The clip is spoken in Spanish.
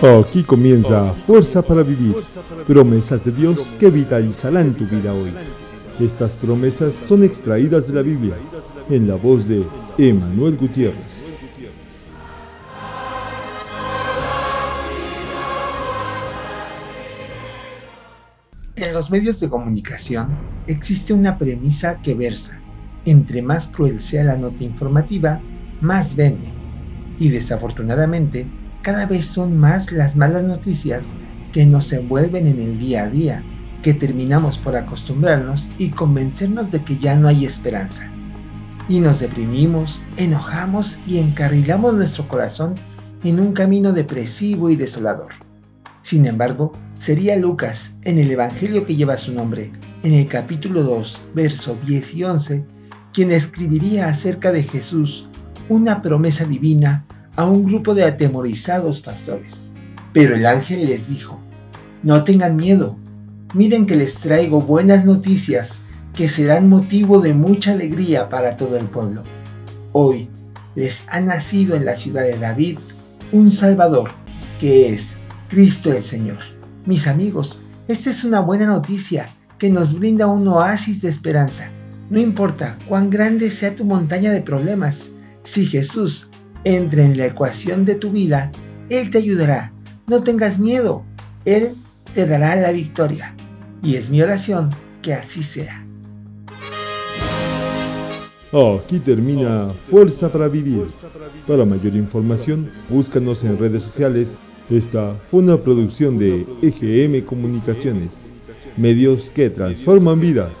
Aquí comienza Fuerza para Vivir, promesas de Dios que vitalizarán tu vida hoy. Estas promesas son extraídas de la Biblia, en la voz de Emanuel Gutiérrez. En los medios de comunicación existe una premisa que versa, entre más cruel sea la nota informativa, más vende. Y desafortunadamente, cada vez son más las malas noticias que nos envuelven en el día a día, que terminamos por acostumbrarnos y convencernos de que ya no hay esperanza. Y nos deprimimos, enojamos y encarrilamos nuestro corazón en un camino depresivo y desolador. Sin embargo, sería Lucas, en el Evangelio que lleva su nombre, en el capítulo 2, verso 10 y 11, quien escribiría acerca de Jesús una promesa divina a un grupo de atemorizados pastores. Pero el ángel les dijo, no tengan miedo, miren que les traigo buenas noticias que serán motivo de mucha alegría para todo el pueblo. Hoy les ha nacido en la ciudad de David un Salvador, que es Cristo el Señor. Mis amigos, esta es una buena noticia que nos brinda un oasis de esperanza. No importa cuán grande sea tu montaña de problemas, si Jesús entre en la ecuación de tu vida, Él te ayudará. No tengas miedo, Él te dará la victoria. Y es mi oración que así sea. Aquí termina Fuerza para Vivir. Para mayor información, búscanos en redes sociales. Esta fue una producción de EGM Comunicaciones, medios que transforman vidas.